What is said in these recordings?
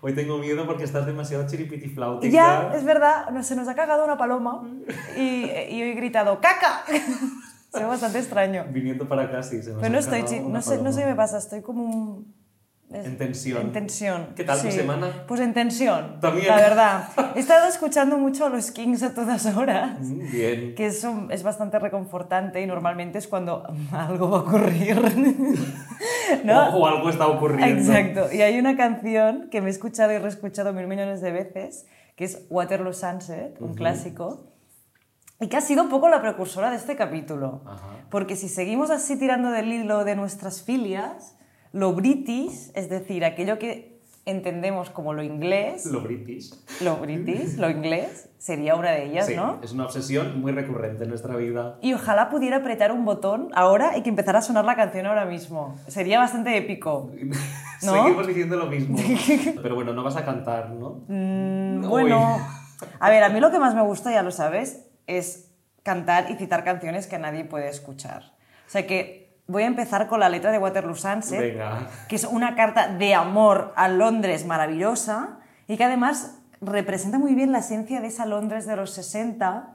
Hoy tengo miedo porque estás demasiado chiripitiflautica. Ya, es verdad, no, se nos ha cagado una paloma y, y he gritado ¡caca! Se ve bastante extraño. Viniendo para acá, sí. Se nos Pero ha no estoy, no sé, no sé qué me pasa, estoy como un- En tensión. En tensión. ¿Qué tal tu sí. semana? Pues en tensión, También. la verdad. He estado escuchando mucho a los Kings a todas horas. Mm, Bien. que eso es bastante reconfortante y normalmente es cuando algo va a ocurrir. ¿no? O, o algo está ocurriendo. Exacto. Y hay una canción que me he escuchado y reescuchado mil millones de veces, que es Waterloo Sunset, un clásico, y que ha sido un poco la precursora de este capítulo. Ajá. Porque si seguimos así tirando del hilo de nuestras filias, lo british, es decir, aquello que entendemos como lo inglés, Lo british. lo british, lo inglés, sería una de ellas, Sí, ¿no? es una obsesión muy recurrente en nuestra vida. Y ojalá pudiera apretar un botón ahora y que empezara a sonar la canción ahora mismo. Sería bastante épico. ¿No? Seguimos diciendo lo mismo. Pero bueno, no vas a cantar, ¿no? Mm, bueno, a ver, a mí lo que más me gusta, ya lo sabes, es cantar y citar canciones que nadie puede escuchar. O sea que voy a empezar con la letra de Waterloo Sunset, Venga. que es una carta de amor a Londres maravillosa y que además representa muy bien la esencia de esa Londres de los 60.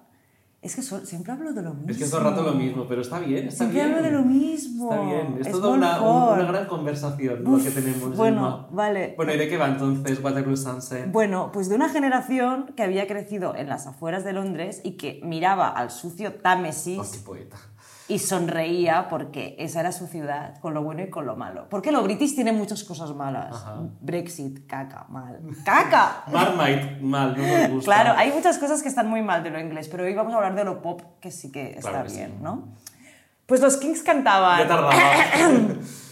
Es que so- siempre hablo de lo mismo. Es que todo el rato lo mismo, pero está bien, está Siempre bien. hablo de lo mismo. Está bien, es, Es toda una, una gran conversación lo Uf, que tenemos. bueno, vale. Bueno, ¿y de qué va entonces Waterloo Sunset? Bueno, pues de una generación que había crecido en las afueras de Londres y que miraba al sucio Támesis Oh, qué poeta. Y sonreía porque esa era su ciudad, con lo bueno y con lo malo. Porque lo british tiene muchas cosas malas. Ajá. Brexit, caca, mal. ¡Caca! Marmite, mal, no me gusta. Claro, hay muchas cosas que están muy mal de lo inglés, pero hoy vamos a hablar de lo pop, que sí que está Claro que sí. bien, ¿no? Pues los Kings cantaban... Ya.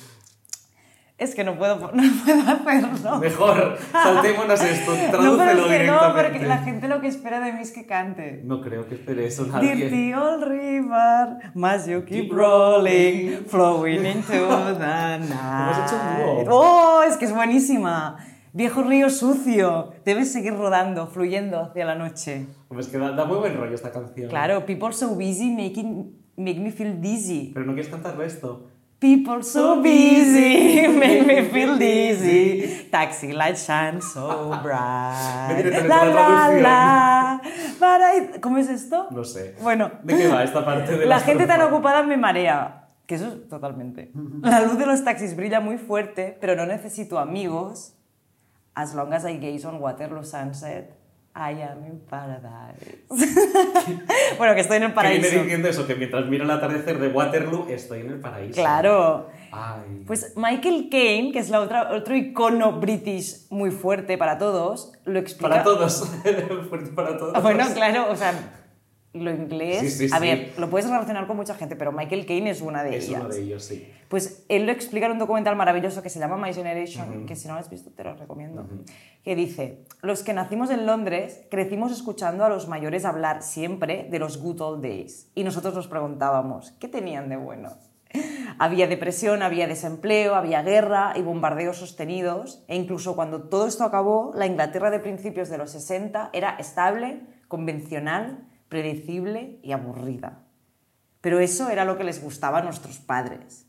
Es que no puedo, no puedo hacerlo. Mejor, saltémonos esto, No, tradúcelo pero es que no, directamente. porque la gente lo que espera de mí es que cante. No creo que espere eso nadie. Dirty old river, must you keep rolling, flowing into the night. hecho un. ¡Oh! Es que es buenísima. Viejo río sucio, debes seguir rodando, fluyendo hacia la noche. Pues es que da, da muy buen rollo esta canción. Claro, people so busy making, make me feel dizzy. Pero no quieres cantarlo esto. People so busy make me feel dizzy. Taxi lights shine so bright. La la la I- ¿Cómo es esto? No sé. Bueno, ¿De qué va esta parte de la la gente tan ocupada me marea. Que eso es totalmente. La luz de los taxis brilla muy fuerte, pero no necesito amigos. As long as I gaze on Waterloo Sunset, I am in paradise. bueno, que estoy en el Que viene paraíso. diciendo eso, que mientras miro el atardecer de Waterloo, estoy en el paraíso. Claro. Ay. Pues Michael Caine, que es la otra, otro icono british muy fuerte para todos, lo explica. para todos. Fuerte para todos. Bueno, claro, o sea, lo inglés. Sí, sí, a sí. ver, lo puedes relacionar con mucha gente, pero Michael Caine es una de Es ellas. uno de ellos, sí. Pues él lo explica en un documental maravilloso que se llama My Generation, que si no lo has visto te lo recomiendo, que dice, los que nacimos en Londres crecimos escuchando a los mayores hablar siempre de los good old days y nosotros nos preguntábamos, ¿qué tenían de bueno? Había depresión, había desempleo, había guerra y bombardeos sostenidos e incluso cuando todo esto acabó, la Inglaterra de principios de los 60 era estable, convencional, predecible y aburrida. Pero eso era lo que les gustaba a nuestros padres.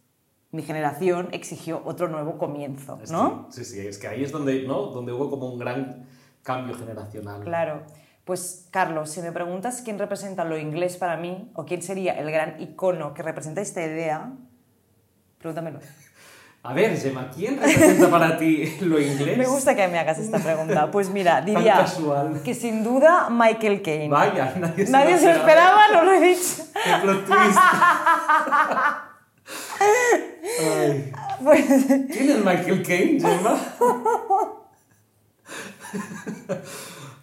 Mi generación exigió otro nuevo comienzo, ¿no? que- sí, sí, es que ahí es donde, ¿no? donde hubo como un gran cambio generacional. Claro. Pues, Carlos, si me preguntas quién representa lo inglés para mí, o quién sería el gran icono que representa esta idea, pregúntamelo. A ver, Gemma, ¿quién representa para ti lo inglés? Me gusta que me hagas esta pregunta. Pues mira, diría que sin duda Michael Caine. Vaya, nadie se Nadie lo se esperaba, no lo he dicho. ¡Qué plot twist! Ay. Pues, ¿Quién es Michael Caine, Gemma?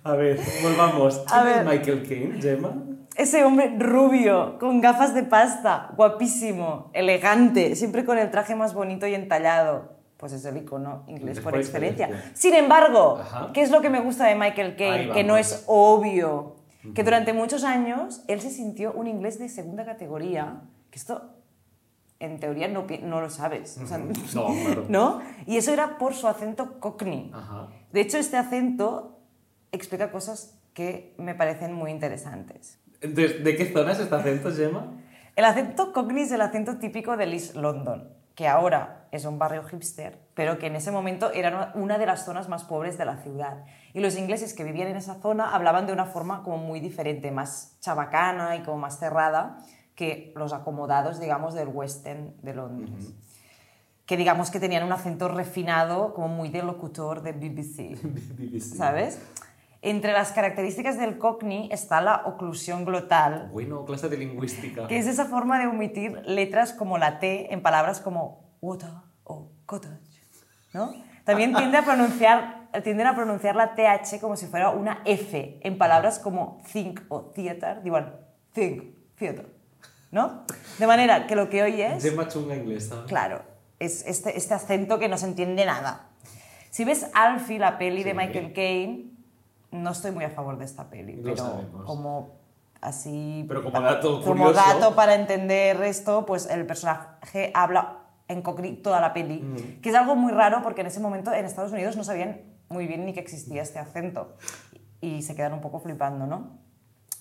A ver, volvamos. ¿Quién A ver. es Michael Caine, Gemma? Ese hombre rubio, con gafas de pasta, guapísimo, elegante, siempre con el traje más bonito y entallado. Pues es el icono inglés por excelencia. Sin embargo, Ajá. ¿qué es lo que me gusta de Michael Caine? Que no es obvio. Que durante muchos años él se sintió un inglés de segunda categoría. Que esto, en teoría, no, lo sabes. O sea, No, claro. ¿no? Y eso era por su acento cockney. Ajá. De hecho, este acento explica cosas que me parecen muy interesantes. Entonces, ¿de qué zona es este acento, Gemma? El acento cockney es el acento típico del East London, que ahora es un barrio hipster, pero que en ese momento era una de las zonas más pobres de la ciudad. Y los ingleses que vivían en esa zona hablaban de una forma como muy diferente, más chabacana y como más cerrada que los acomodados, digamos, del West End de Londres. Que digamos que tenían un acento refinado, como muy de locutor de BBC, BBC. ¿sabes? Entre las características del Cockney está la oclusión glotal, Bueno, clase de lingüística. que es esa forma de omitir letras como la T en palabras como water o cottage, ¿no? También tiende a pronunciar, tienden a pronunciar la TH como si fuera una F en palabras como think o theater, igual, think, theater, ¿no? De manera que lo que oyes, De machunga inglesa. claro, es este, este acento que no se entiende nada. Si ves Alfie, la peli de. Michael Caine, no estoy muy a favor de esta peli, Lo pero sabemos. como así Pero como dato como curioso- dato para entender esto, pues el personaje habla en cockney toda la peli, Mm. que es algo muy raro porque en ese momento en Estados Unidos no sabían muy bien ni que existía este acento y se quedan un poco flipando, ¿no?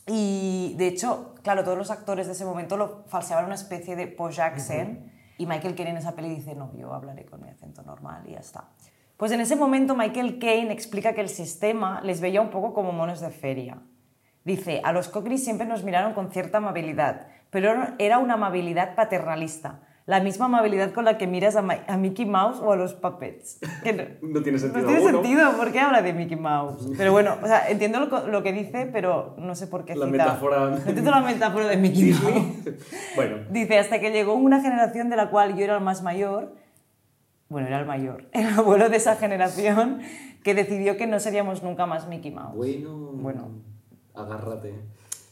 Y de hecho, claro, todos los actores de ese momento lo falseaban una especie de posh accent y Michael Caine en esa peli dice, no, yo hablaré con mi acento normal y ya está. Pues en ese momento Michael Caine explica que el sistema les veía un poco como monos de feria. Dice, a los Cockneys siempre nos miraron con cierta amabilidad, pero era una amabilidad paternalista, la misma amabilidad con la que miras a, Mi- a Mickey Mouse o a los puppets. Que no, No tiene sentido no tiene alguno. sentido, ¿por qué habla de Mickey Mouse? Pero bueno, o sea, entiendo lo, lo que dice, pero no sé por qué La cita. metáfora- entiendo la metáfora de Mickey Mouse. bueno, Dice, hasta que llegó una generación de la cual yo era el más mayor, bueno, era el mayor, el abuelo de esa generación, que decidió que no seríamos nunca más Mickey Mouse. bueno. Bueno. Agárrate.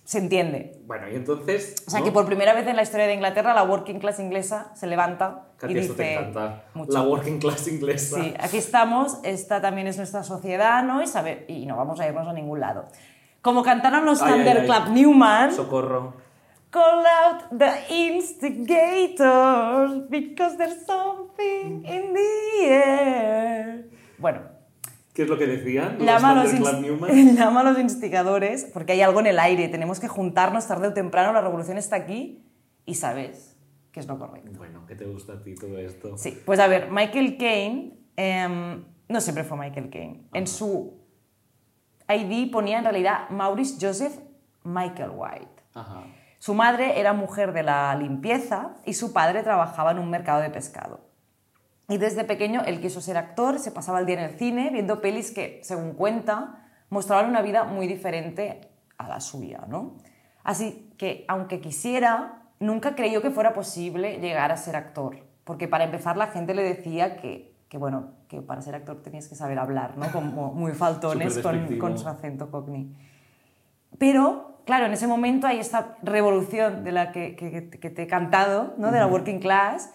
Se entiende. Bueno, y entonces. O sea, ¿no? que por primera vez en la historia de Inglaterra, la working class inglesa se levanta y Katia, esto te dice... encanta. mucho. La working class inglesa. Sí, aquí estamos, esta también es nuestra sociedad, ¿no? Y, sabe- y no vamos a irnos a ningún lado. Como cantaron los Thunderclap. Newman, Socorro. Call out the instigators because there's something in the air. Bueno, ¿Qué es lo que decían? llama a, los instigadores porque hay algo en el aire, tenemos que juntarnos tarde o temprano, la revolución está aquí y sabes que es lo correcto. Bueno, ¿qué te gusta a ti todo esto? Sí, pues a ver, Michael Caine em, no siempre fue Michael Caine. En su ID ponía en realidad Maurice Joseph Michael White. Ajá. Su madre era mujer de la limpieza y su padre trabajaba en un mercado de pescado. Y desde pequeño él quiso ser actor, se pasaba el día en el cine viendo pelis que, según cuenta, mostraban una vida muy diferente a la suya, ¿no? Así que, aunque quisiera, nunca creyó que fuera posible llegar a ser actor, porque para empezar la gente le decía que, que bueno, que para ser actor tenías que saber hablar, ¿no? Como muy faltones con, su acento cockney. Pero, claro, en ese momento hay esta revolución de la que, que- que te he cantado, ¿no? de la working class,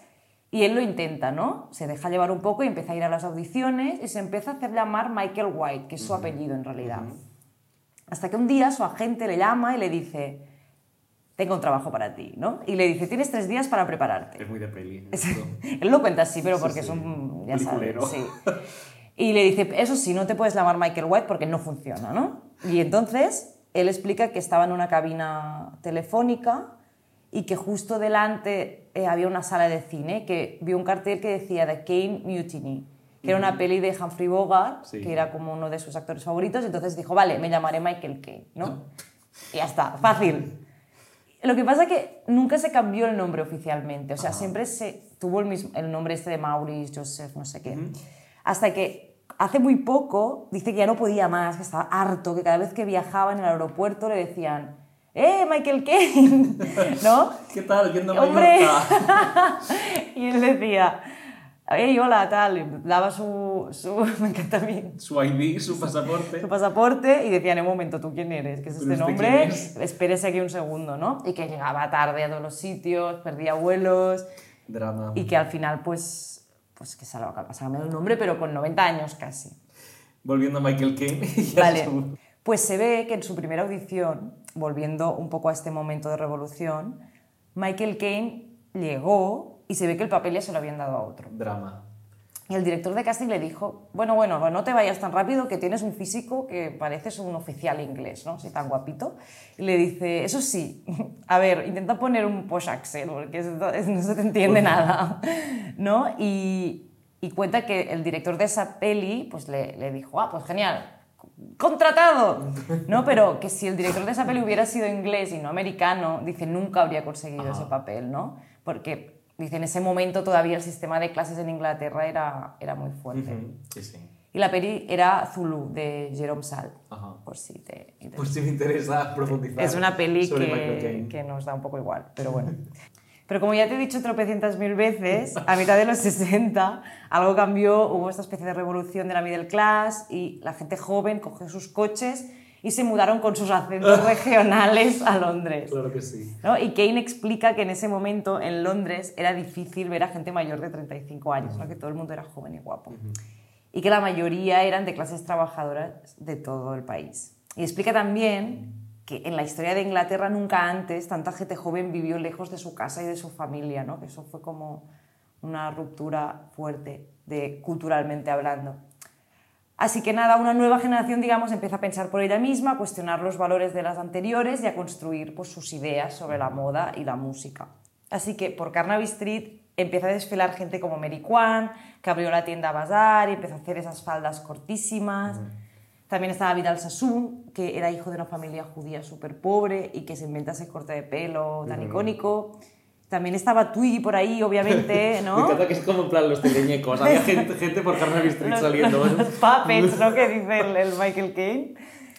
y él lo intenta, ¿no? Se deja llevar un poco y empieza a ir a las audiciones y se empieza a hacer llamar Michael White, que es su apellido en realidad. Hasta que un día su agente le llama y le dice, tengo un trabajo para ti, ¿no? Y le dice, tienes tres días para prepararte. Es muy de peli. Él lo cuenta así, pero Sí, porque sí. es un... Ya sabes, sí. Y le dice, eso sí, no te puedes llamar Michael White porque no funciona, ¿no? Y entonces él explica que estaba en una cabina telefónica y que justo delante eh, había una sala de cine que vio un cartel que decía The Kane Mutiny, que era una peli de Humphrey Bogart, Sí. que era como uno de sus actores favoritos, entonces dijo, vale, me llamaré Michael Caine, ¿no? Y ya está, fácil. Lo que pasa es que nunca se cambió el nombre oficialmente, o sea, siempre se tuvo el, mismo, el nombre este de Maurice, Joseph, no sé qué. Hasta que hace muy poco dice que ya no podía más, que estaba harto, que cada vez que viajaba en el aeropuerto le decían, ¡Eh, Michael Caine! ¿No? ¿Qué tal? Yendo a ¡Hombre! Y él decía, ¡Ey, hola, tal! Daba su, su, me encanta mí, Su ID, su pasaporte. su pasaporte y decían, en un momento, ¿tú quién eres? ¿Qué es ¿Pero este nombre? quién es? Espérese aquí un segundo, ¿no? Y que llegaba tarde a todos los sitios, perdía vuelos Drama. y que al final, pues, pues que se ha cambiado el nombre, pero con 90 años casi. Volviendo a Michael Caine. Vale. su- Pues se ve que en su primera audición, volviendo un poco a este momento de revolución, Michael Caine llegó y se ve que el papel ya se lo habían dado a otro. Drama. Y el director de casting le dijo, bueno, bueno, no te vayas tan rápido que tienes un físico que pareces un oficial inglés, ¿no? Así tan guapito. Y le dice, eso sí, a ver, intenta poner un posh accent porque no se te entiende nada, ¿no? Y, y cuenta que el director de esa peli pues le, le dijo, ah, pues genial, contratado, ¿no? Pero que si el director de esa peli hubiera sido inglés y no americano, dice, nunca habría conseguido ese papel, ¿no? Porque Dice, en ese momento todavía el sistema de clases en Inglaterra era, era muy fuerte. Sí, sí. Y la peli era Zulu, de Jerome Sall, por si te interesa. Por si me interesa profundizar Es una peli que, que nos da un poco igual, pero bueno. Pero como ya te he dicho tropecientas mil veces, a mitad de los 60 algo cambió, hubo esta especie de revolución de la middle class y la gente joven cogió sus coches y se mudaron con sus acentos regionales a Londres. Claro que sí. ¿no? Y Kane explica que en ese momento en Londres era difícil ver a gente mayor de 35 años, que todo el mundo era joven y guapo. Y que la mayoría eran de clases trabajadoras de todo el país. Y explica también que en la historia de Inglaterra nunca antes tanta gente joven vivió lejos de su casa y de su familia, ¿no? que eso fue como una ruptura fuerte de, culturalmente hablando. Así que nada, una nueva generación, digamos, empieza a pensar por ella misma, a cuestionar los valores de las anteriores y a construir pues, sus ideas sobre la moda y la música. Así que por Carnaby Street empieza a desfilar gente como Mary Kwan, que abrió la tienda Bazar y empezó a hacer esas faldas cortísimas. También estaba Vidal Sassoon, que era hijo de una familia judía súper pobre y que se inventa ese corte de pelo tan icónico. También estaba Twiggy por ahí, obviamente, ¿no? Me encanta que es como en plan los teleñecos. Había gente, gente por Carnaby Street saliendo. Los, puppets, ¿no? Que dice el, Michael Caine.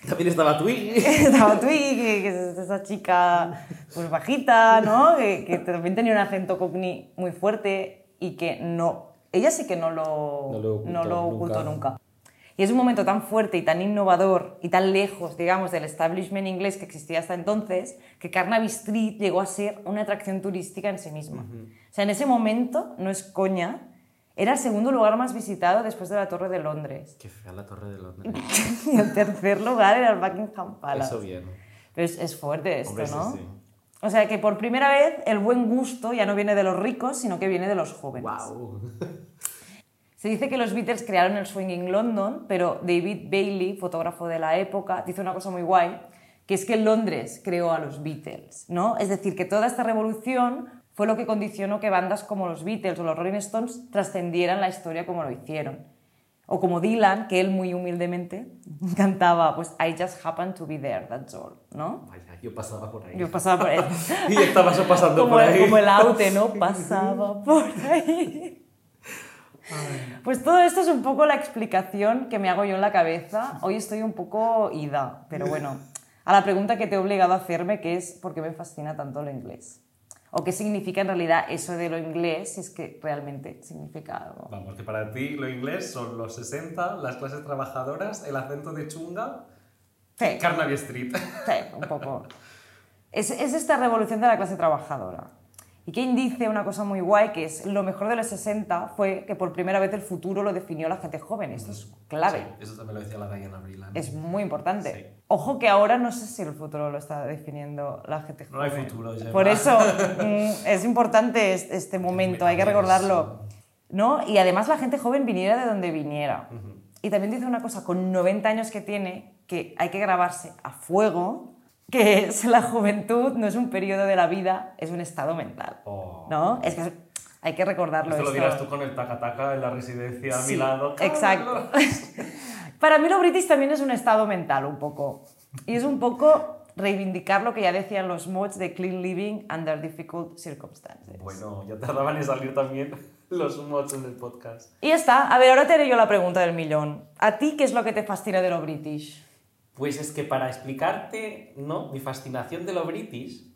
También estaba Twiggy. estaba Twiggy, que, es esa chica pues bajita, ¿no? Que, que, también tenía un acento cockney muy fuerte y que no... Ella sí que no lo, no lo ocultó, no lo ocultó nunca. nunca. Y es un momento tan fuerte y tan innovador y tan lejos, digamos, del establishment inglés que existía hasta entonces, que Carnaby Street llegó a ser una atracción turística en sí misma. O sea, en ese momento, no es coña, era el segundo lugar más visitado después de la Torre de Londres. Qué fea la Torre de Londres. y el tercer lugar era el Buckingham Palace. Eso bien. Pero es, fuerte esto, ¿no? Sí, sí. O sea que por primera vez el buen gusto ya no viene de los ricos, sino que viene de los jóvenes. ¡Wow! Se dice que los Beatles crearon el swing London, pero David Bailey, fotógrafo de la época, dice una cosa muy guay, que es que Londres creó a los Beatles, ¿no? Es decir, que toda esta revolución fue lo que condicionó que bandas como los Beatles o los Rolling Stones trascendieran la historia como lo hicieron. O como Dylan, que él muy humildemente cantaba, pues I just happen to be there, that's all, ¿no? Vaya, yo pasaba por ahí. Yo pasaba por ahí. y estabas pasando por ahí. Como el aute, ¿no? Pasaba por ahí. Pues todo esto es un poco la explicación que me hago yo en la cabeza. Hoy estoy un poco ida, pero bueno, a la pregunta que te he obligado a hacerme, que es ¿por qué me fascina tanto lo inglés? ¿O qué significa en realidad eso de lo inglés? Si es que realmente significa algo. Vamos, que para ti lo inglés son los 60, las clases trabajadoras, el acento de chunga, sí. Carnaby Street. Sí, un poco. Es, es esta revolución de la clase trabajadora. Y Kane dice una cosa muy guay, que es lo mejor de los 60 fue que por primera vez el futuro lo definió la gente joven. Esto es clave. Sí, eso también lo decía la Diana Brilland. Es muy importante. Ojo que ahora no sé si el futuro lo está definiendo la gente joven. No hay futuro, ya. Por eso mm, es importante este momento, hay que recordarlo. ¿no? Y además la gente joven viniera de donde viniera. Y también dice una cosa, con 90 años que tiene, que hay que grabarse a fuego que es la juventud no es un periodo de la vida, es un estado mental. Oh. ¿No? Es que hay que recordarlo. Esto lo dirás tú con el taca-taca en la residencia a mi lado. Exacto. Para mí lo british también es un estado mental un poco. Y es un poco reivindicar lo que ya decían los mods de clean living under difficult circumstances. Bueno, ya tardaban en salir también los mods en el podcast. Y ya está. A ver, ahora te haré yo la pregunta del millón. ¿A ti qué es lo que te fascina de lo british? Pues es que para explicarte, ¿no? Mi fascinación de lo british,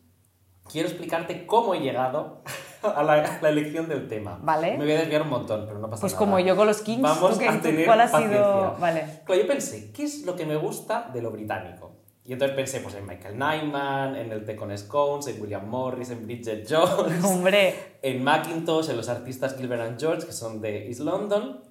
quiero explicarte cómo he llegado a la, elección del tema. Vale. Me voy a desviar un montón, pero no pues pasa Pues nada. como yo con los Kings, Vamos a tener ¿cuál ha paciencia. sido...? Vale. Claro, yo pensé, ¿qué es lo que me gusta de lo británico? Y entonces pensé pues, en Michael Nyman, en el Té con Scones, en William Morris, en Bridget Jones, Hombre. en Macintosh, en los artistas Gilbert and George, que son de East London,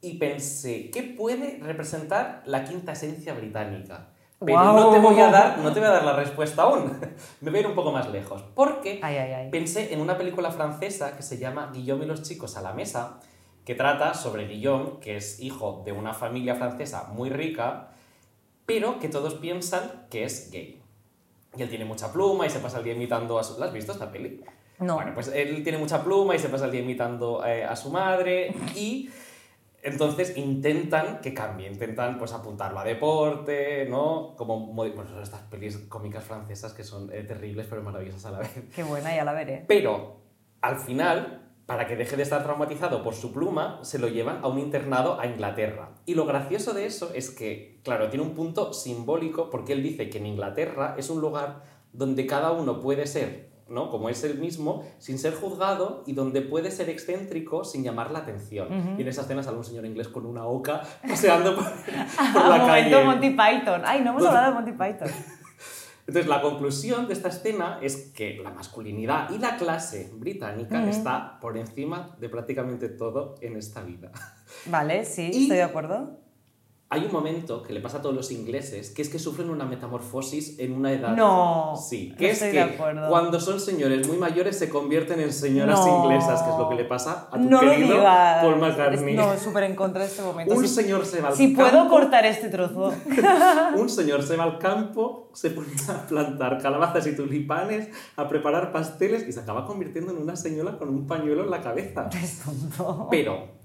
y pensé, ¿qué puede representar la quinta esencia británica? Pero Guau. no, te voy a dar, no te voy a dar la respuesta aún. Me voy a ir un poco más lejos. Porque Ay, ay, ay. pensé en una película francesa que se llama Guillaume y los chicos a la mesa, que trata sobre Guillaume, que es hijo de una familia francesa muy rica, pero que todos piensan que es gay. Y él tiene mucha pluma y se pasa el día imitando a su... ¿La has visto esta peli? No. Bueno, pues él tiene mucha pluma y se pasa el día imitando eh, a su madre y entonces intentan que cambie, intentan pues apuntarlo a deporte, ¿no? Como, bueno, son estas pelis cómicas francesas que son eh, terribles pero maravillosas a la vez. Qué buena, ya la veré. Pero al final, para que deje de estar traumatizado por su pluma, se lo llevan a un internado a Inglaterra. Y lo gracioso de eso es que, claro, tiene un punto simbólico porque él dice que en Inglaterra es un lugar donde cada uno puede ser, ¿no? Como es él mismo, sin ser juzgado y donde puede ser excéntrico sin llamar la atención. Y en esa escena sale un señor inglés con una oca paseando por, por la Momento calle. Monty Python. Ay, no hemos hablado de Monty Python. Entonces, la conclusión de esta escena es que la masculinidad y la clase británica está por encima de prácticamente todo en esta vida. Vale, sí, Y- estoy de acuerdo. Hay un momento que le pasa a todos los ingleses, que es que sufren una metamorfosis en una edad. No, Sí, no que es estoy que de acuerdo. cuando son señores muy mayores se convierten en señoras No. inglesas, que es lo que le pasa a tu no querido digas. Paul McCartney. No, súper en contra de este momento. un Si- señor se va al Si puedo campo, cortar este trozo. un señor se va al campo, se pone a plantar calabazas y tulipanes, a preparar pasteles y se acaba convirtiendo en una señora con un pañuelo en la cabeza. Pero,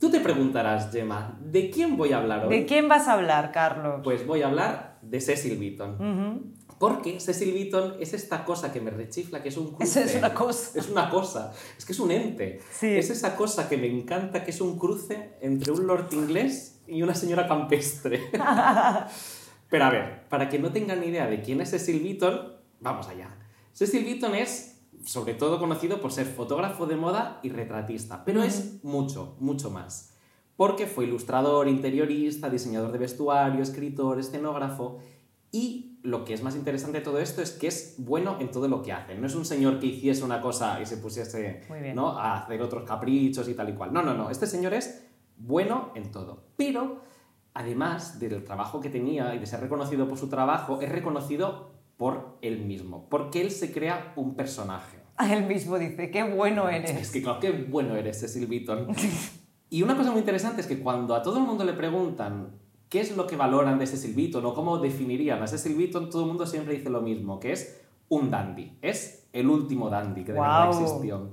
tú te preguntarás, Gemma, ¿de quién voy a hablar hoy? ¿De quién vas a hablar, Carlos? Pues voy a hablar de Cecil Beaton. Ujú. Porque Cecil Beaton es esta cosa que me rechifla, que es un cruce. Eso es una cosa. Es una cosa. Es que es un ente. Sí. Es esa cosa que me encanta, que es un cruce entre un lord inglés y una señora campestre. Pero a ver, para que no tengan idea de quién es Cecil Beaton, vamos allá. Cecil Beaton es, sobre todo, conocido por ser fotógrafo de moda y retratista, pero es mucho, mucho más. Porque fue ilustrador, interiorista, diseñador de vestuario, escritor, escenógrafo y lo que es más interesante de todo esto es que es bueno en todo lo que hace. No es un señor que hiciese una cosa y se pusiese. ¿no? a hacer otros caprichos y tal y cual. No, no, no. Este señor es bueno en todo. Pero, además del trabajo que tenía y de ser reconocido por su trabajo, es reconocido por él mismo. Porque él se crea un personaje. A él mismo dice, qué bueno Es eres. que claro, qué bueno eres, Cecil Beaton. Y una cosa muy interesante es que cuando a todo el mundo le preguntan qué es lo que valoran de Cecil Beaton o cómo definirían a Cecil Beaton, todo el mundo siempre dice lo mismo, que es un dandy. Es el último dandy que de verdad Guau. existió.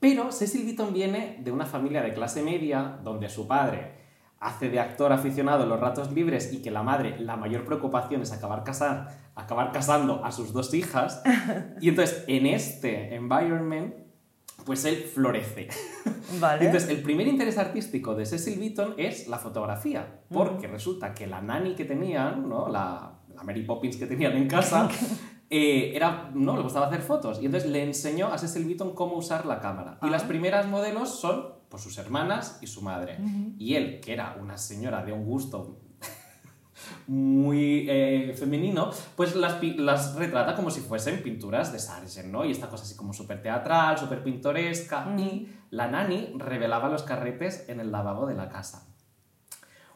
Pero Cecil Beaton viene de una familia de clase media donde su padre hace de actor aficionado en los ratos libres y que la madre, la mayor preocupación es acabar, casar, acabar casando a sus dos hijas. Y entonces, en este environment, pues él florece. Vale. Entonces, el primer interés artístico de Cecil Beaton es la fotografía, porque resulta que la nani que tenían, ¿no? la, la Mary Poppins que tenían en casa, eh, era, no, le gustaba hacer fotos. Y entonces le enseñó a Cecil Beaton cómo usar la cámara. Y Ah. las primeras modelos son pues, sus hermanas y su madre. Y él, que era una señora de un gusto muy eh, femenino, pues las, las retrata como si fuesen pinturas de Sargent, ¿no? Y esta cosa así como súper teatral, súper pintoresca. Y la nani revelaba los carretes en el lavabo de la casa.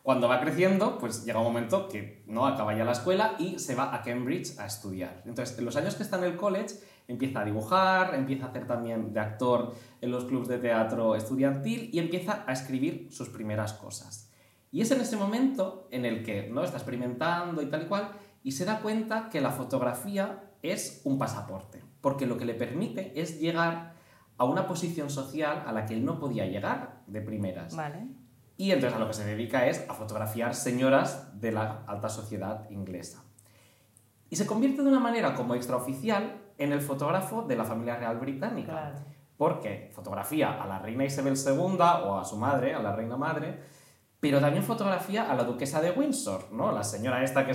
Cuando va creciendo, pues llega un momento que no acaba ya la escuela y se va a Cambridge a estudiar. Entonces, en los años que está en el college, empieza a dibujar, empieza a hacer también de actor en los clubes de teatro estudiantil y empieza a escribir sus primeras cosas. Y es en ese momento en el que ¿no? está experimentando y tal y cual y se da cuenta que la fotografía es un pasaporte, porque lo que le permite es llegar a una posición social a la que él no podía llegar de primeras. Vale. Y entonces a lo que se dedica es a fotografiar señoras de la alta sociedad inglesa. Y se convierte de una manera como extraoficial en el fotógrafo de la familia real británica. Claro. Porque fotografía a la reina Isabel II o a su madre, a la reina madre, pero también fotografía a la duquesa de Windsor, ¿no? La señora esta que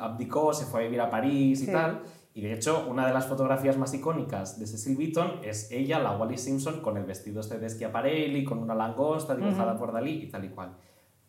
abdicó, se fue a vivir a París y Sí. tal. Y de hecho, una de las fotografías más icónicas de Cecil Beaton es ella, la Wally Simpson, con el vestido este de Schiaparelli, con una langosta dibujada por Dalí y tal y cual.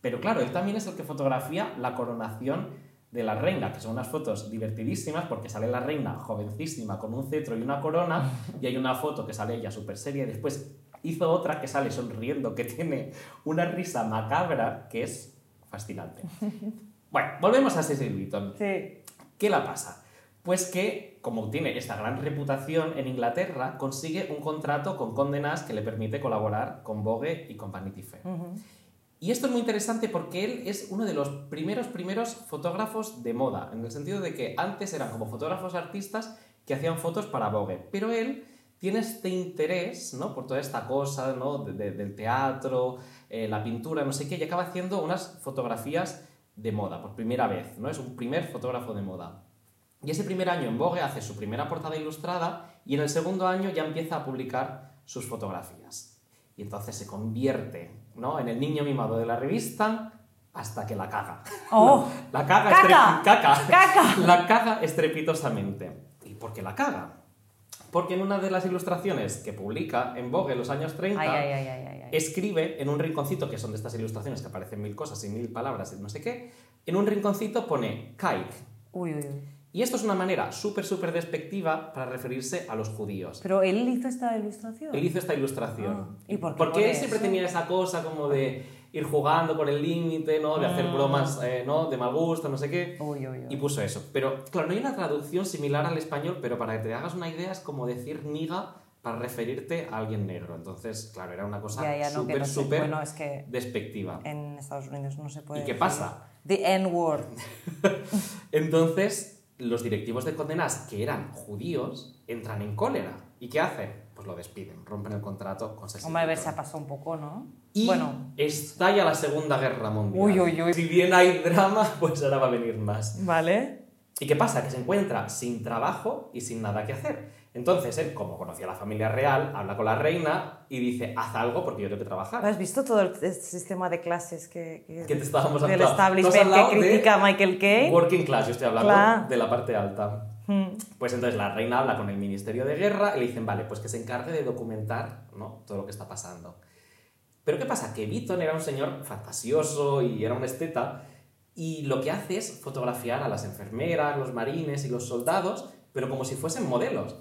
Pero claro, él también es el que fotografía la coronación de la reina, que son unas fotos divertidísimas porque sale la reina jovencísima con un cetro y una corona y hay una foto que sale ella súper seria y después hizo otra que sale sonriendo, que tiene una risa macabra que es fascinante. Bueno, volvemos a Cecil Beaton. Sí. ¿Qué la pasa? Pues que, como tiene esta gran reputación en Inglaterra, consigue un contrato con Condé Nast que le permite colaborar con Vogue y con Vanity Fair. Y esto es muy interesante porque él es uno de los primeros, primeros fotógrafos de moda, en el sentido de que antes eran como fotógrafos artistas que hacían fotos para Vogue, pero él tiene este interés, ¿no? Por toda esta cosa, ¿no? del teatro, eh, la pintura, no sé qué, y acaba haciendo unas fotografías de moda, por primera vez, ¿no? Es un primer fotógrafo de moda. Y ese primer año en Vogue hace su primera portada ilustrada y en el segundo año ya empieza a publicar sus fotografías. Y entonces se convierte ¿no? en el niño mimado de la revista hasta que la caga. Oh. la caga, ¡Caca! caca. ¡Caca! La caga estrepitosamente. ¿Y por qué la caga? Porque en una de las ilustraciones que publica en Vogue en los años 30, Ay, ay, ay, ay, ay, ay. escribe en un rinconcito, que son de estas ilustraciones que aparecen mil cosas y mil palabras y no sé qué, en un rinconcito pone kike. Uy, uy, uy. Y esto es una manera súper, súper despectiva para referirse a los judíos. Pero él hizo esta ilustración. Él hizo esta ilustración. Ah, ¿y por qué Porque él siempre eso? tenía esa cosa como de ir jugando por el límite, ¿no? De hacer Ah. bromas, eh, ¿no? De mal gusto, no sé qué. Uy, uy, uy. Y puso eso. Pero, claro, no hay una traducción similar al español, pero para que te hagas una idea es como decir niga para referirte a alguien negro. Entonces, claro, era una cosa no, súper, no súper Bueno, es que despectiva. en Estados Unidos no se puede ¿Y qué decir pasa? The N-word. Entonces, los directivos de Condenas, que eran judíos, entran en cólera. ¿Y qué hacen? Pues lo despiden, rompen el contrato con Cecil Hombre, a ver, se ha pasado un poco, ¿no? Y Bueno, estalla la Segunda Guerra Mundial. Uy, uy, uy. Si bien hay drama, pues ahora va a venir más. vale. ¿Y qué pasa? Que se encuentra sin trabajo y sin nada que hacer. Entonces él, como conocía a la familia real, habla con la reina y dice, haz algo porque yo tengo que trabajar. ¿Has visto todo el sistema de clases que, que, Que te estábamos del hablando. Has establishment que critica a Michael Kay? Working class, yo estoy hablando Claro. de la parte alta. Hmm. Pues entonces la reina habla con el Ministerio de Guerra y le dicen, vale, pues que se encargue de documentar ¿no? todo lo que está pasando. Pero ¿qué pasa? Que Beaton era un señor fantasioso y era un esteta y lo que hace es fotografiar a las enfermeras, los marines y los soldados, pero como si fuesen modelos.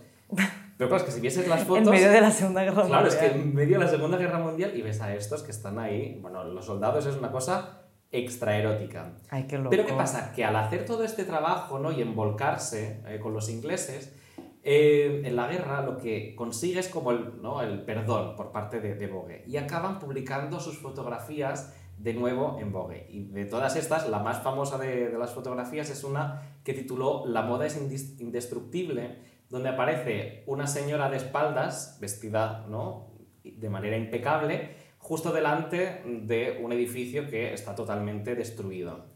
Pero claro, es que si vieses las fotos... En medio de la Segunda Guerra Claro, es que Mundial. en medio de la Segunda Guerra Mundial y ves a estos que están ahí, bueno, los soldados es una cosa extraerótica. Ay, qué loco. Pero ¿qué pasa? Que al hacer todo este trabajo ¿no? y envolcarse eh, con los ingleses, eh, en la guerra lo que consigue es como el, ¿no? el perdón por parte de, de Vogue. Y acaban publicando sus fotografías de nuevo en Vogue. Y de todas estas, la más famosa de, de las fotografías es una que tituló La moda es indestructible, donde aparece una señora de espaldas, vestida ¿no? de manera impecable, justo delante de un edificio que está totalmente destruido.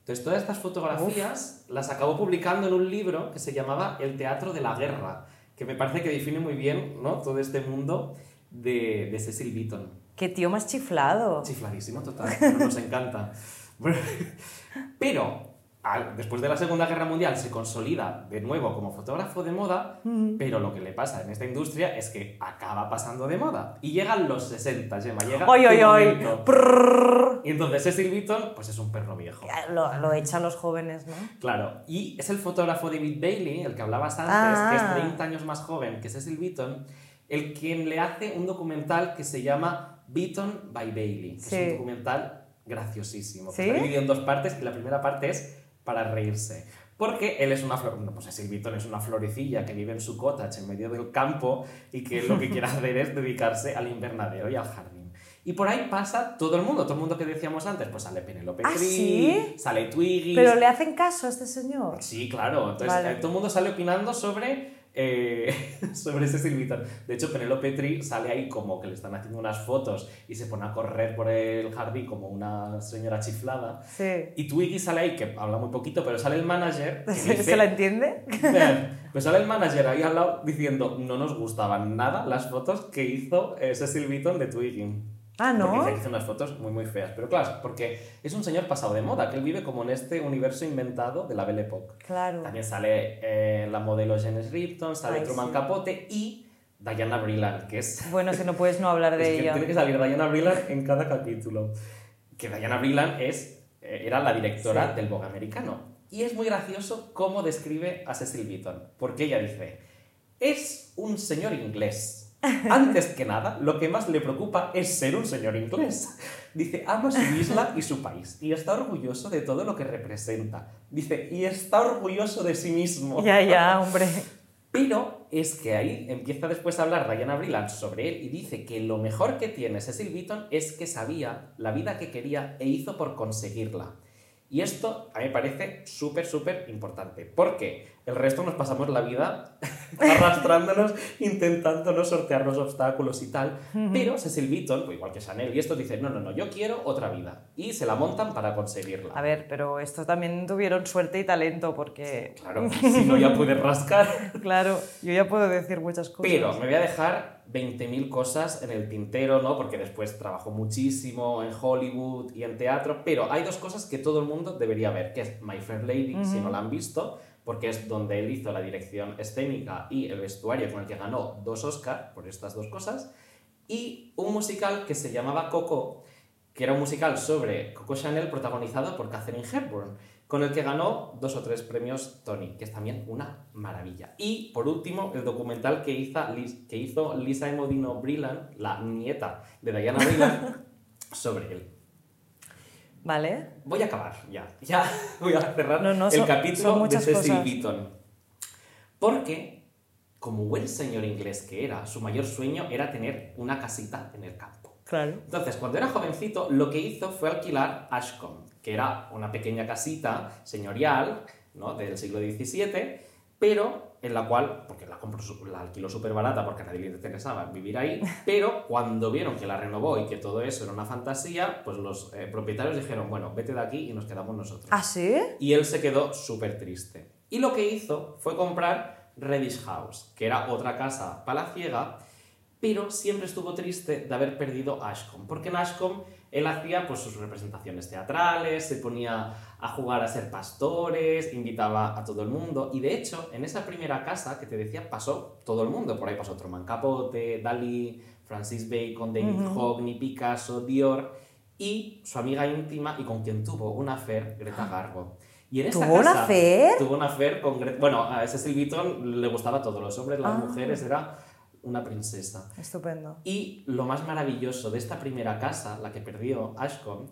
Entonces, todas estas fotografías las acabó publicando en un libro que se llamaba El teatro de la guerra, que me parece que define muy bien ¿no? todo este mundo de, de Cecil Beaton. Qué tío más chiflado. Chifladísimo total, nos encanta. Pero después de la Segunda Guerra Mundial se consolida de nuevo como fotógrafo de moda, pero lo que le pasa en esta industria es que acaba pasando de moda. Y llegan los 60, Gemma, llega ¡Oy, oy, oy! Y entonces Cecil Beaton, pues es un perro viejo. Lo, lo echan los jóvenes, ¿no? Claro, y es el fotógrafo David Bailey, el que hablabas antes, Ah. que es 30 años más joven que Cecil Beaton, el quien le hace un documental que se llama Beaton by Bailey, que Sí. es un documental graciosísimo. ¿Sí? Está dividido en dos partes y la primera parte es para reírse. Porque él es una flor, no, pues es una florecilla que vive en su cottage en medio del campo y que lo que quiere hacer es dedicarse al invernadero y al jardín. Y por ahí pasa todo el mundo, todo el mundo que decíamos antes, pues sale Penelope ¿Ah, Cree, sí? sale Twiggy, Pero le hacen caso a este señor. Sí, claro. Entonces, Vale. eh, todo el mundo sale opinando sobre, eh, sobre Cecil Beaton. De hecho, Penelope Tree sale ahí como que le están haciendo unas fotos y se pone a correr por el jardín como una señora chiflada. Sí. Y Twiggy sale ahí, que habla muy poquito, pero sale el manager. que dice- ¿Se la entiende? pues sale el manager ahí al lado diciendo no nos gustaban nada las fotos que hizo Cecil Beaton de Twiggy. Ah, Porque ¿no? dice que unas fotos muy, muy feas. Pero claro, porque es un señor pasado de moda, que él vive como en este universo inventado de la Belle Époque. Claro. También sale eh, la modelo Janice Ripton, sale Ay, Truman sí. Capote y Diana Brillant, que es... Bueno, si no puedes no hablar es de que ella. tiene que salir Diana Brillant en cada capítulo. Que Diana Brillant es, eh, era la directora Sí. del Vogue americano. Y es muy gracioso cómo describe a Cecil Beaton. Porque ella dice, es un señor inglés, Antes que nada, lo que más le preocupa es ser un señor inglés. Dice, ama su isla y su país y está orgulloso de todo lo que representa. Dice, y está orgulloso de sí mismo. Ya, ya, hombre. Pero es que ahí empieza después a hablar Diana Brillant sobre él y dice que lo mejor que tiene Cecil Beaton es que sabía la vida que quería e hizo por conseguirla. Y esto a mí me parece súper, súper importante, porque el resto nos pasamos la vida arrastrándonos, intentando no sortear los obstáculos y tal, pero Cecil Beaton, pues igual que Chanel y esto, dice, no, no, no, yo quiero otra vida. Y se la montan para conseguirla. A ver, pero estos también tuvieron suerte y talento, porque... Claro, si no ya puedes rascar. claro, yo ya puedo decir muchas cosas. Pero me voy a dejar 20.000 cosas en el tintero, ¿no? Porque después trabajó muchísimo en Hollywood y en teatro, pero hay dos cosas que todo el mundo debería ver, que es My Fair Lady, si no la han visto, porque es donde él hizo la dirección escénica y el vestuario con el que ganó dos Oscars por estas dos cosas, y un musical que se llamaba Coco, que era un musical sobre Coco Chanel protagonizado por Catherine Hepburn, con el que ganó dos o tres premios Tony, que es también una maravilla. Y por último, el documental que hizo, que hizo Lisa Emodino Brillant, la nieta de Diana Brillant, sobre él. Vale. Voy a acabar, ya. Ya voy a cerrar No, no, el son- capítulo son de Cecil. Beaton. Porque, como buen señor inglés que era, su mayor sueño era tener una casita en el campo. Claro. Entonces, cuando era jovencito, lo que hizo fue alquilar Ashcombe, que era una pequeña casita señorial ¿no? del siglo XVII, pero en la cual, porque la, compró, su- la alquiló súper barata porque a nadie le interesaba vivir ahí, pero cuando vieron que la renovó y que todo eso era una fantasía, pues los eh, propietarios dijeron, bueno, vete de aquí y nos quedamos nosotros. ¿Ah, sí? Y él se quedó súper triste. Y lo que hizo fue comprar Reddish House, que era otra casa palaciega, pero siempre estuvo triste de haber perdido Ashcombe, porque en Ashcombe él hacía pues, sus representaciones teatrales, se ponía a jugar a ser pastores, invitaba a todo el mundo, y de hecho, en esa primera casa que te decía, pasó todo el mundo, por ahí pasó Truman Capote, Dalí, Francis Bacon, David Hockney, Picasso, Dior, y su amiga íntima y con quien tuvo una affair, Greta Garbo. Y en esta ¿Tuvo una casa affair? Tuvo una affair con Greta... Bueno, a Cecil Beaton le gustaba todo, los hombres, las Ah. mujeres, era una princesa. Estupendo. Y lo más maravilloso de esta primera casa, la que perdió Ashcombe,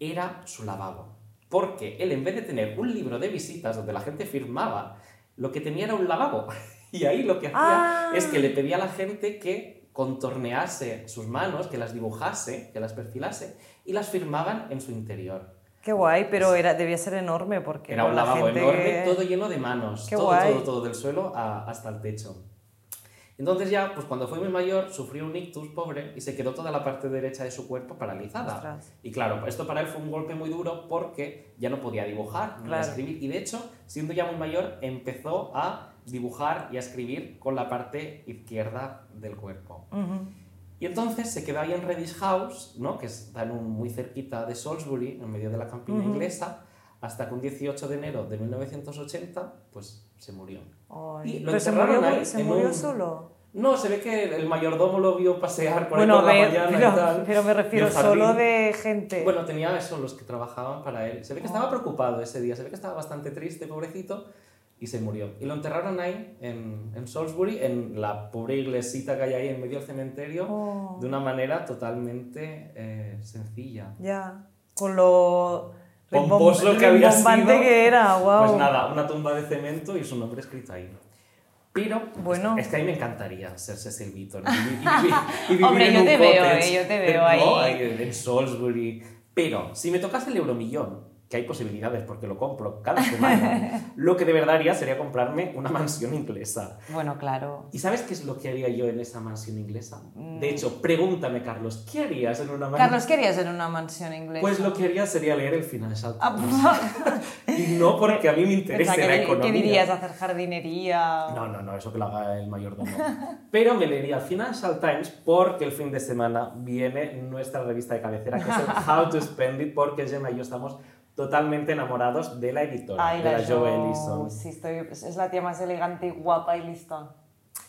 era su lavabo. Porque él, en vez de tener un libro de visitas donde la gente firmaba, lo que tenía era un lavabo. Y ahí lo que hacía Ah. es que le pedía a la gente que contornease sus manos, que las dibujase, que las perfilase, y las firmaban en su interior. Qué guay, pero era, debía ser enorme porque Era un lavabo gente enorme, todo lleno de manos, Qué todo, guay. todo, todo, del suelo a- hasta el techo. Entonces ya, pues cuando fue muy mayor, sufrió un ictus pobre y se quedó toda la parte derecha de su cuerpo paralizada. Ostras. Y claro, esto para él fue un golpe muy duro porque ya no podía dibujar ni Claro. escribir. Y de hecho, siendo ya muy mayor, empezó a dibujar y a escribir con la parte izquierda del cuerpo. Ujú. Y entonces se quedó ahí en Reddish House, ¿no? que está en un, muy cerquita de Salisbury, en medio de la campiña Ujú. inglesa, hasta que un 18 de enero de 1980, pues se murió. Ay, Y lo pero se enterraron murió, ahí se murió un- solo. No, se ve que el mayordomo lo vio pasear por Bueno, ahí por la me- mañana pero, y tal. pero me refiero solo de gente. Bueno, tenía eso, los que trabajaban para él. Se ve que Oh. estaba preocupado ese día, se ve que estaba bastante triste, pobrecito, y se murió. Y lo enterraron ahí, en, en Salisbury, en la pobre iglesita que hay ahí en medio del cementerio, Oh. de una manera totalmente eh, sencilla. Ya, con lo Pomposo rimbom- que había sido. que era, wow. Pues nada, una tumba de cemento y su nombre escrito ahí. Pero Bueno. es que a mí me encantaría ser Cecil Beaton y, y y vivir Hombre, en yo te veo, eh, yo te veo ahí. en, en Salisbury. Pero si me tocase el euromillón, que hay posibilidades porque lo compro cada semana, lo que de verdad haría sería comprarme una mansión inglesa. Bueno, claro. ¿Y sabes qué es lo que haría yo en esa mansión inglesa? Mm. De hecho, pregúntame, Carlos, ¿qué harías en una mansión? Carlos, ¿querías en una mansión inglesa? Pues lo que haría sería leer el Financial Ah, Times. y no porque a mí me interese Pensaba, la ¿qué, economía. ¿Qué dirías? ¿Hacer jardinería? No, no, no, eso que lo haga el mayordomo. Pero me leería el Financial Times porque el fin de semana viene nuestra revista de cabecera, que es el How to Spend It, porque Gemma y yo estamos totalmente enamorados de la editora, Ay, de la la Joe Jo, Ellison. Sí, estoy, es la tía más elegante, guapa y lista.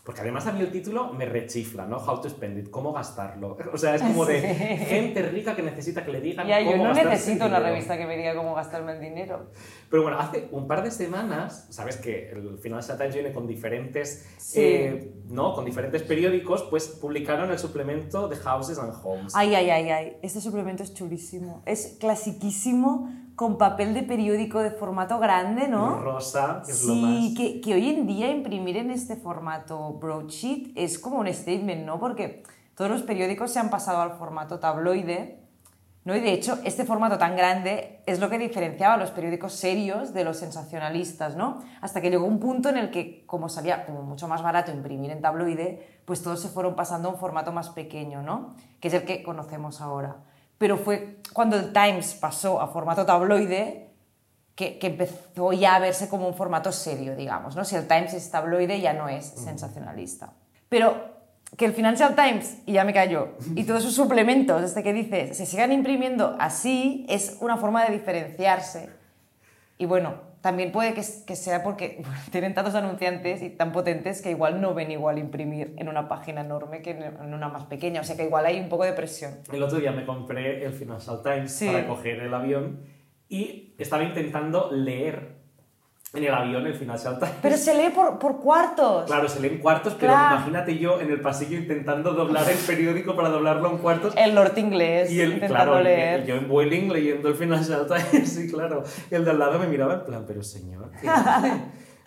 Porque además a mí el título me rechifla, ¿no? How to spend it, cómo gastarlo. O sea, es como de Sí. gente rica que necesita que le digan Ya, yo cómo no gastarse el necesito una revista que me diga cómo gastarme el dinero. Pero bueno, hace un par de semanas, sabes que el Financial Times viene con diferentes, Sí. eh, ¿no? Con diferentes periódicos, pues publicaron el suplemento de Houses and Homes. Ay, ay, ay, ay. Este suplemento es chulísimo. Es clasiquísimo, con papel de periódico de formato grande, ¿no? Rosa, que es lo más. Sí, que, que hoy en día imprimir en este formato broadsheet es como un statement, ¿no? Porque todos los periódicos se han pasado al formato tabloide, ¿no? Y de hecho, este formato tan grande es lo que diferenciaba a los periódicos serios de los sensacionalistas, ¿no? Hasta que llegó un punto en el que, como salía como mucho más barato imprimir en tabloide, pues todos se fueron pasando a un formato más pequeño, ¿no? Que es el que conocemos ahora. Pero fue cuando el Times pasó a formato tabloide que, que empezó ya a verse como un formato serio, digamos, ¿no? Si el Times es tabloide ya no es sensacionalista. Pero que el Financial Times, y ya me callo, y todos sus suplementos, este que dices, se sigan imprimiendo así, es una forma de diferenciarse. Y bueno, también puede que, que sea porque bueno, tienen tantos anunciantes y tan potentes que igual no ven igual imprimir en una página enorme que en una más pequeña. O sea que igual hay un poco de presión. El otro día me compré el Financial Times Sí. para coger el avión y estaba intentando leer en el avión el Financial Times. Pero se lee por, por cuartos. Claro, se leen cuartos, pero Claro. imagínate yo en el pasillo intentando doblar el periódico para doblarlo en cuartos. El norte inglés, Y el, claro, leer. y yo en Vueling leyendo el Financial Times, sí, claro. Y el de al lado me miraba en plan, pero señor.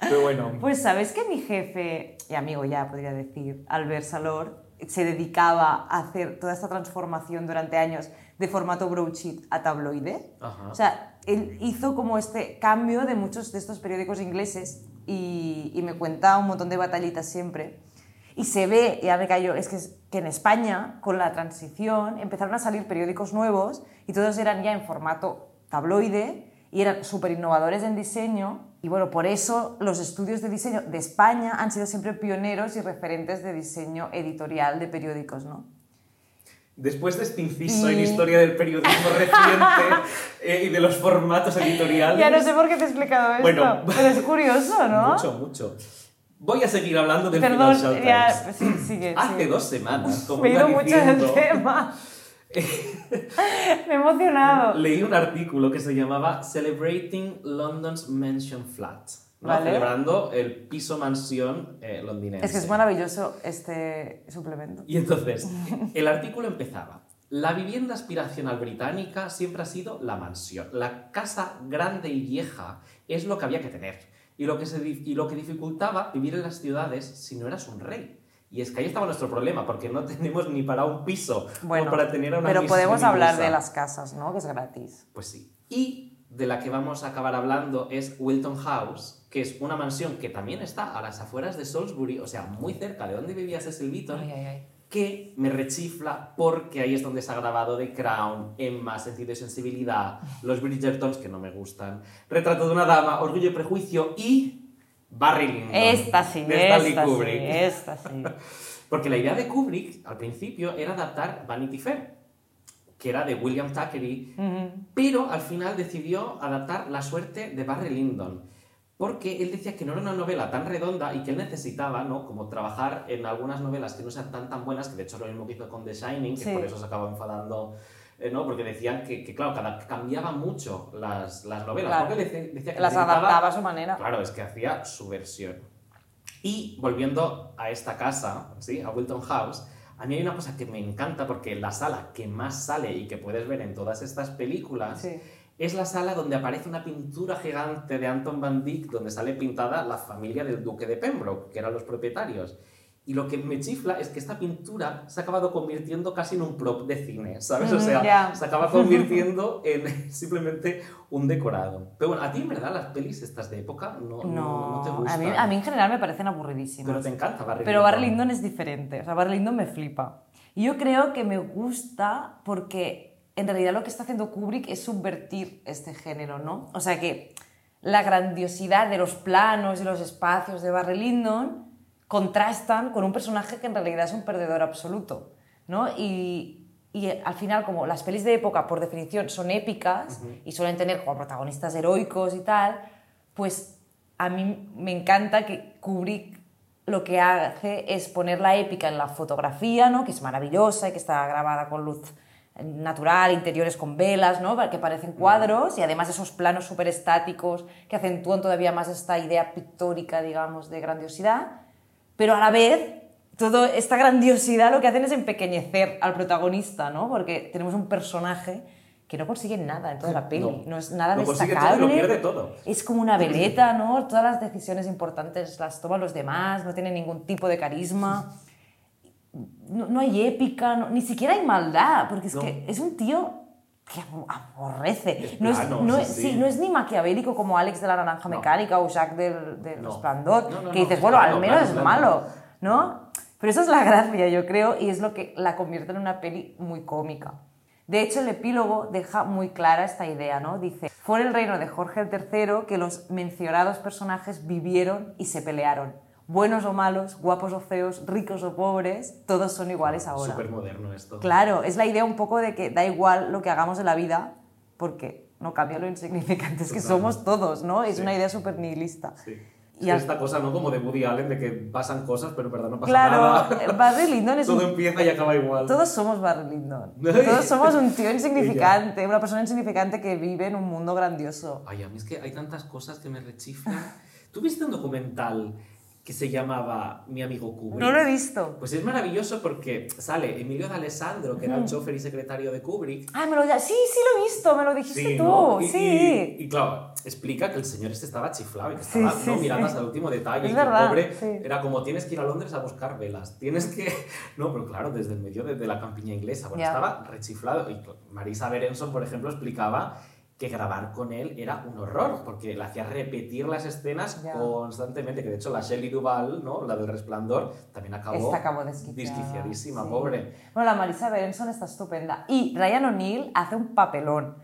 Pero bueno, Pues sabes que mi jefe, y amigo ya podría decir, Albert Salor, se dedicaba a hacer toda esta transformación durante años de formato broadsheet a tabloide. Ajá. O sea, él hizo como este cambio de muchos de estos periódicos ingleses y, me cuenta un montón de batallitas siempre. Y se ve, ya me cayó, es que, que en España, con la transición, empezaron a salir periódicos nuevos y todos eran ya en formato tabloide y eran súper innovadores en diseño. Y bueno, por eso los estudios de diseño de España han sido siempre pioneros y referentes de diseño editorial de periódicos, ¿no? Después de este inciso en historia del periodismo reciente eh, y de los formatos editoriales... Ya no sé por qué te he explicado esto, Bueno. pero es curioso, ¿no? Mucho, mucho. Voy a seguir hablando del Perdón, Financial ya, Times. sí, sigue, Hace dos semanas, como Me he ido mucho del tema. Me he emocionado. leí un artículo que se llamaba Celebrating London's Mansion Flat, ¿no? Vale. celebrando el piso mansión eh, londinense. Es que es maravilloso este suplemento. Y entonces, el artículo empezaba. La vivienda aspiracional británica siempre ha sido la mansión. La casa grande y vieja es lo que había que tener. Y lo que, se, y lo que dificultaba vivir en las ciudades si no eras un rey. Y es que ahí estaba nuestro problema, porque no tenemos ni para un piso Bueno, o para tener una pero podemos hablar de las casas, ¿no? Que es gratis. Pues sí. Y de la que vamos a acabar hablando es Wilton House, que es una mansión que también está a las afueras de Salisbury, o sea, muy cerca de donde vivía Cecil Beaton, Ay, ay, ay. que me rechifla porque ahí es donde se ha grabado The Crown, Emma, Sentido y Sensibilidad, Los Bridgertons, que no me gustan, Retrato de una Dama, Orgullo y Prejuicio y Barry Lyndon. Esta sí, de Stanley esta sí, Kubrick. esta sí. Porque la idea de Kubrick, al principio, era adaptar Vanity Fair, que era de William Thackeray, pero al final decidió adaptar La suerte de Barry Lyndon, porque él decía que no era una novela tan redonda y que él necesitaba, ¿no? Como trabajar en algunas novelas que no sean tan tan buenas, que de hecho es lo mismo que hizo con The Shining, que Sí. por eso se acaba enfadando, eh, ¿no? Porque decían que, que, claro, cada, cambiaban mucho las, las novelas, Claro. porque decía, decía que Las adaptaba a su manera. Claro, es que hacía su versión. Y volviendo a esta casa, ¿sí? a Wilton House, a mí hay una cosa que me encanta porque la sala que más sale y que puedes ver en todas estas películas Sí. Es la sala donde aparece una pintura gigante de Anton van Dyck donde sale pintada la familia del duque de Pembroke, que eran los propietarios. Y lo que me chifla es que esta pintura se ha acabado convirtiendo casi en un prop de cine, ¿sabes? O sea, ya. se acaba convirtiendo en simplemente un decorado. Pero bueno, a ti en verdad las pelis estas de época no, no, No, no te a, gustan. mí, a mí en general me parecen aburridísimas. Pero te encanta Barry Pero. Barry Lyndon es diferente. O sea, Barry Lyndon me flipa. Y yo creo que me gusta porque en realidad lo que está haciendo Kubrick es subvertir este género, ¿no? O sea que la grandiosidad de los planos y los espacios de Barry Lyndon contrastan con un personaje que en realidad es un perdedor absoluto, ¿no? Y, y al final, como las pelis de época, por definición, son épicas y suelen tener como protagonistas heroicos y tal, pues a mí me encanta que Kubrick lo que hace es poner la épica en la fotografía, ¿no? que es maravillosa y que está grabada con luz natural, interiores con velas, ¿no? que parecen cuadros y además esos planos súper estáticos que acentúan todavía más esta idea pictórica, digamos, de grandiosidad, pero a la vez toda esta grandiosidad lo que hacen es empequeñecer al protagonista, ¿no? porque tenemos un personaje que no consigue nada en toda la peli, no, es nada Lo consigue todo destacable. lo pierde todo. Es como una veleta, ¿no? Todas las decisiones importantes las toman los demás, no tiene ningún tipo de carisma. No, no hay épica, no- ni siquiera hay maldad, porque es No. que es un tío que abo- aborrece. Es no, plano, es, no, sí, es, sí. sí, no es ni maquiavélico como Alex de la Naranja. Mecánica o Jack del, del. Resplandor, que dices, es bueno, al menos es malo, ¿no? Pero eso es la gracia, yo creo, y es lo que la convierte en una peli muy cómica. De hecho, el epílogo deja muy clara esta idea, ¿no? Dice, fue en el reino de Jorge III que los mencionados personajes vivieron y se pelearon. Buenos o malos, guapos o feos, ricos o pobres, todos son iguales ahora. Súper moderno esto. Claro, es la idea un poco de que da igual lo que hagamos en la vida, porque no cambia lo insignificantes que somos todos, ¿no? Es Sí. una idea súper nihilista. Sí. Y Es esta cosa, ¿no? Como de Woody Allen, de que pasan cosas, pero en verdad no pasa Claro, nada. Barry Lyndon es Todo un empieza y acaba igual. Todos somos Barry Lyndon. Todos somos un tío insignificante, una persona insignificante que vive en un mundo grandioso. Ay, a mí es que hay tantas cosas que me rechiflan. ¿Tú viste un documental que se llamaba Mi amigo Kubrick? No lo he visto. Pues es maravilloso porque sale Emilio de Alessandro, que era el chofer y secretario de Kubrick. Ah, me lo. Sí, sí lo he visto, me lo dijiste tú. ¿no? Y, sí. y- y, claro, explica que el señor este estaba chiflado y que Sí, estaba sí, ¿no? sí. mirando hasta el último detalle. Es y que el verdad, pobre sí. era como tienes que ir a Londres a buscar velas. Tienes que. No, pero claro, desde el medio de, de la campiña inglesa. Bueno, estaba rechiflado. Y Marisa Berenson, por ejemplo, explicaba que grabar con él era un horror, porque le hacía repetir las escenas constantemente, que de hecho la Shelley Duvall, ¿no? la del resplandor, también acabó acabó desquiciadísima, sí. pobre. Bueno, la Marisa Berenson está estupenda. Y Ryan O'Neill hace un papelón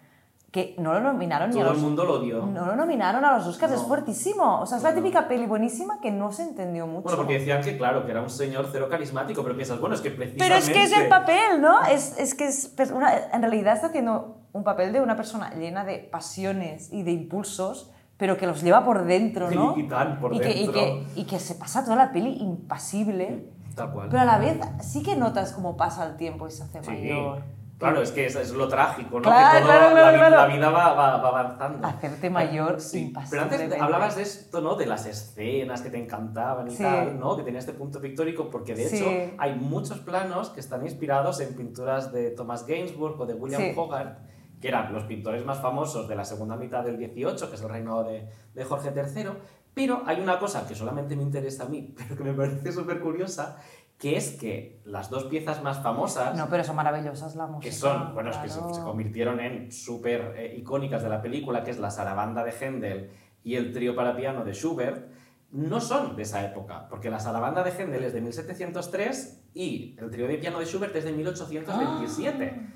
que no lo nominaron ni a Todo los... el mundo lo odió. No lo nominaron a los Oscars, es No. fuertísimo. O sea, es la típica peli buenísima que no se entendió mucho. Bueno, porque decían que, claro, que era un señor cero carismático, pero piensas, bueno, es que precisamente... Pero es que es el papel, ¿no? Es, es que es per- una- en realidad está haciendo un papel de una persona llena de pasiones y de impulsos, pero que los lleva por dentro, ¿no? Y- y por y que, y dentro. que- y que se pasa toda la peli impasible, Tal cual. pero a la vez sí que notas cómo pasa el tiempo y se hace Sí. mayor. Claro, es que es, es lo trágico, ¿no? Claro, que todo, claro, claro, la, la vida va, va- va avanzando. Hacerte mayor Sí. Pero antes hablabas de esto, ¿no? De las escenas que te encantaban y Sí. tal, ¿no? Que tenía este punto pictórico, porque de Sí. hecho hay muchos planos que están inspirados en pinturas de Thomas Gainsbourg o de William Sí. Hogarth, que eran los pintores más famosos de la segunda mitad del 18, que es el reinado de, de Jorge III. Pero hay una cosa que solamente me interesa a mí, pero que me parece súper curiosa, que es que las dos piezas más famosas No, pero son maravillosas la música. que son, bueno, es que se, convirtieron en súper eh, icónicas de la película, que es la sarabanda de Händel y el trío para piano de Schubert, no son de esa época, porque la sarabanda de Händel es de 1703 y el trío de piano de Schubert es de 1827.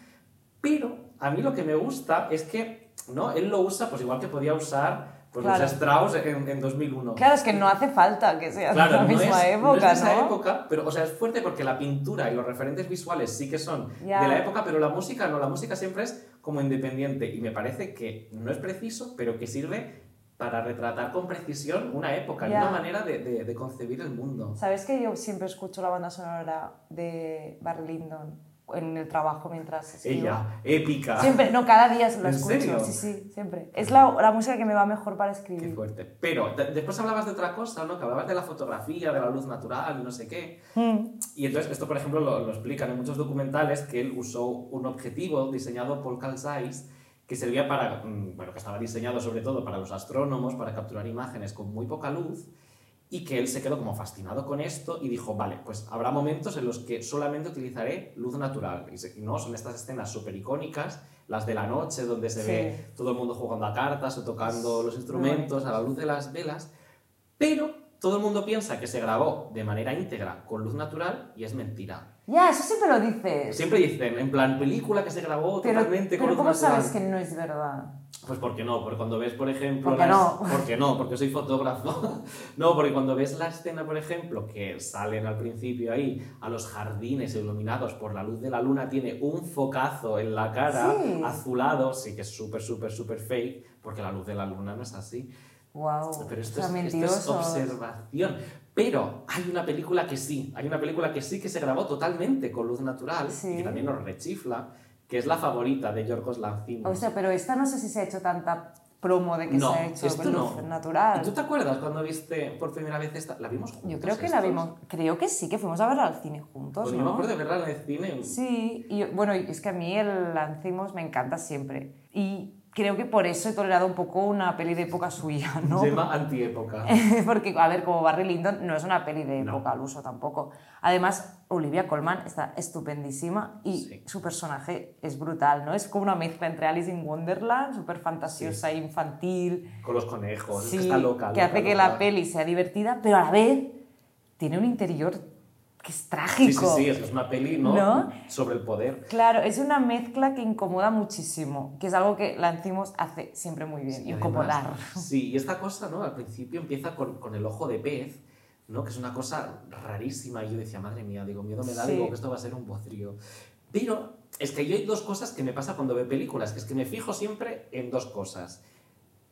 Pero a mí lo que me gusta es que, ¿no? Él lo usa, pues igual que podía usar pues, Claro. los Strauss en, en 2001. Claro, es que no hace falta que sea Claro, de la no misma es, época, no es de esa ¿no? época, pero o sea, es fuerte porque la pintura y los referentes visuales sí que son de la época, pero la música no, la música siempre es como independiente y me parece que no es preciso, pero que sirve para retratar con precisión una época y Ya. una manera de, de- de concebir el mundo. ¿Sabes que yo siempre escucho la banda sonora de Barry Lyndon en el trabajo mientras escribo? Ella, épica. Siempre, no, cada día lo ¿En escucho. serio? Sí, sí, siempre. Es la, la música que me va mejor para Qué escribir. fuerte. Pero de- después hablabas de otra cosa, ¿no? Que hablabas de la fotografía, de la luz natural y no sé qué. Mm, Y entonces, esto por ejemplo lo, lo explican en muchos documentales, que él usó un objetivo diseñado por Carl Zeiss que servía para, mm, bueno, que estaba diseñado sobre todo para los astrónomos, para capturar imágenes con muy poca luz, y que él se quedó como fascinado con esto y dijo, vale, pues habrá momentos en los que solamente utilizaré luz natural. Y, se- y no, son estas escenas súper icónicas, las de la noche, donde se Sí. ve todo el mundo jugando a cartas o tocando los instrumentos a la luz de las velas, pero todo el mundo piensa que se grabó de manera íntegra con luz natural y es mentira. Ya, eso siempre lo dices. Siempre dicen, en plan, película que se grabó pero totalmente con pero luz ¿cómo natural. sabes que no es verdad? Pues porque no, porque cuando ves, por ejemplo... ¿Por qué las- no? Porque no, porque soy fotógrafo. no, porque cuando ves la escena, por ejemplo, que salen al principio ahí a los jardines iluminados por la luz de la luna, tiene un focazo en la cara, Sí. azulado, sí que es súper, súper, súper fake, porque la luz de la luna no es así. Wow. Pero esto, es, esto es mentirosos. observación. Pero hay una película que sí, hay una película que sí que se grabó totalmente con luz natural Sí. y que también nos rechifla, que es la favorita de Yorgos Lanthimos. O sea, pero esta no sé si se ha hecho tanta promo de que no, se ha hecho esto no. natural. ¿Y ¿Tú te acuerdas cuando viste por primera vez esta? ¿La vimos juntos? Yo creo que estos? la vimos, creo que sí, que fuimos a verla al cine juntos, Pues yo ¿no? me acuerdo de verla en el cine. Sí, y bueno, es que a mí el Lancimos me encanta siempre. Y creo que por eso he tolerado un poco una peli de época suya, ¿no? Gemma antiépoca. Porque, a ver, como Barry Lyndon no es una peli de No. época al uso tampoco. Además, Olivia Colman está estupendísima y Sí. su personaje es brutal, ¿no? Es como una mezcla entre Alice in Wonderland, súper fantasiosa e infantil. Con los conejos. es Sí, que está loca. que loca, hace que loca. la peli sea divertida, pero a la vez tiene un interior que es Sí, sí, trágico. sí, es una peli, ¿no? ¿No? Sobre el poder. Claro, es una mezcla que incomoda muchísimo, que es algo que Lancimos hace siempre muy bien, Y incomodar. además, sí, y esta cosa, ¿no? Al principio empieza con, con el ojo de pez, ¿no? Que es una cosa rarísima. Y yo decía, madre mía, digo, miedo me da, Sí. digo que esto va a ser un bodrio. Pero es que yo hay dos cosas que me pasa cuando veo películas, que es que me fijo siempre en dos cosas.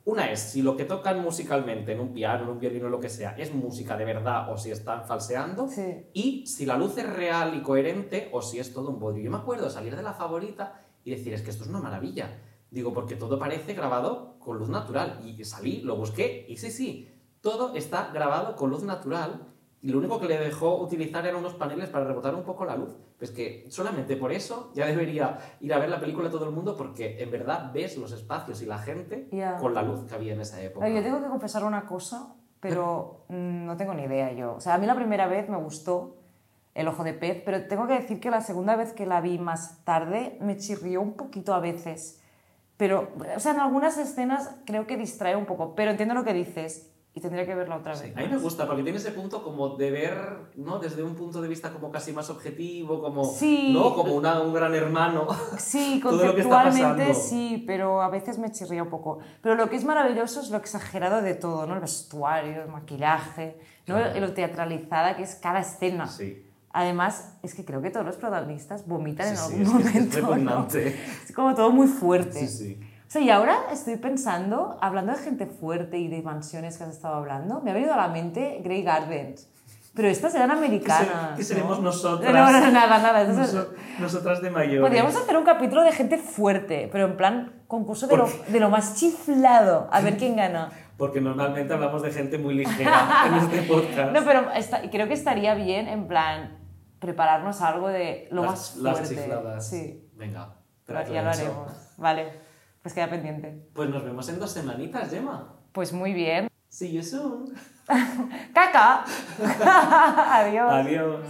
Una es si lo que tocan musicalmente en un piano, en un violino, lo que sea, es música de verdad o si están falseando. Sí. Y si la luz es real y coherente o si es todo un bodrio. Yo me acuerdo salir de la favorita y decir, es que esto es una maravilla. Digo, porque todo parece grabado con luz natural. Y salí, lo busqué y sí, sí, todo está grabado con luz natural. Y lo único que le dejó utilizar eran unos paneles para rebotar un poco la luz. Pues que solamente por eso ya debería ir a ver la película todo el mundo porque en verdad ves los espacios y la gente con la luz que había en esa época. Yo tengo que confesar una cosa, pero no tengo ni idea yo. O sea, a mí la primera vez me gustó El ojo de pez, pero tengo que decir que la segunda vez que la vi más tarde me chirrió un poquito a veces. Pero, o sea, en algunas escenas creo que distrae un poco, pero entiendo lo que dices y tendría que verla otra Sí, vez. a mí me gusta porque tiene ese punto como de ver, ¿no? Desde un punto de vista como casi más objetivo, como, Sí. ¿no? Como una- un gran hermano. Sí, conceptualmente sí, pero a veces me chirría un poco. Pero lo que es maravilloso es lo exagerado de todo, ¿no? El vestuario, el maquillaje, ¿no? Claro. lo teatralizada que es cada escena. Sí. Además, es que creo que todos los protagonistas vomitan en Sí, sí, algún es que es momento. ¿no? Es como todo muy fuerte. Sí, sí. O sea, y ahora estoy pensando, hablando de gente fuerte y de mansiones que has estado hablando, me ha venido a la mente Grey Gardens. Pero estas eran americanas. Que seremos ¿no? nosotras. No, no, nada, nada. Noso- nosotras de mayor. Podríamos hacer un capítulo de gente fuerte, pero en plan concurso de lo, de lo más chiflado. A ver quién gana. Porque normalmente hablamos de gente muy ligera en este podcast. No, pero esta- creo que estaría bien, en plan, prepararnos algo de lo las, más las fuerte. chifladas. Sí, Venga. ya lo haremos. Vale, pues queda pendiente. Pues nos vemos en dos semanitas, Gemma. Pues muy bien. See you soon. ¡Caca! Adiós. Adiós.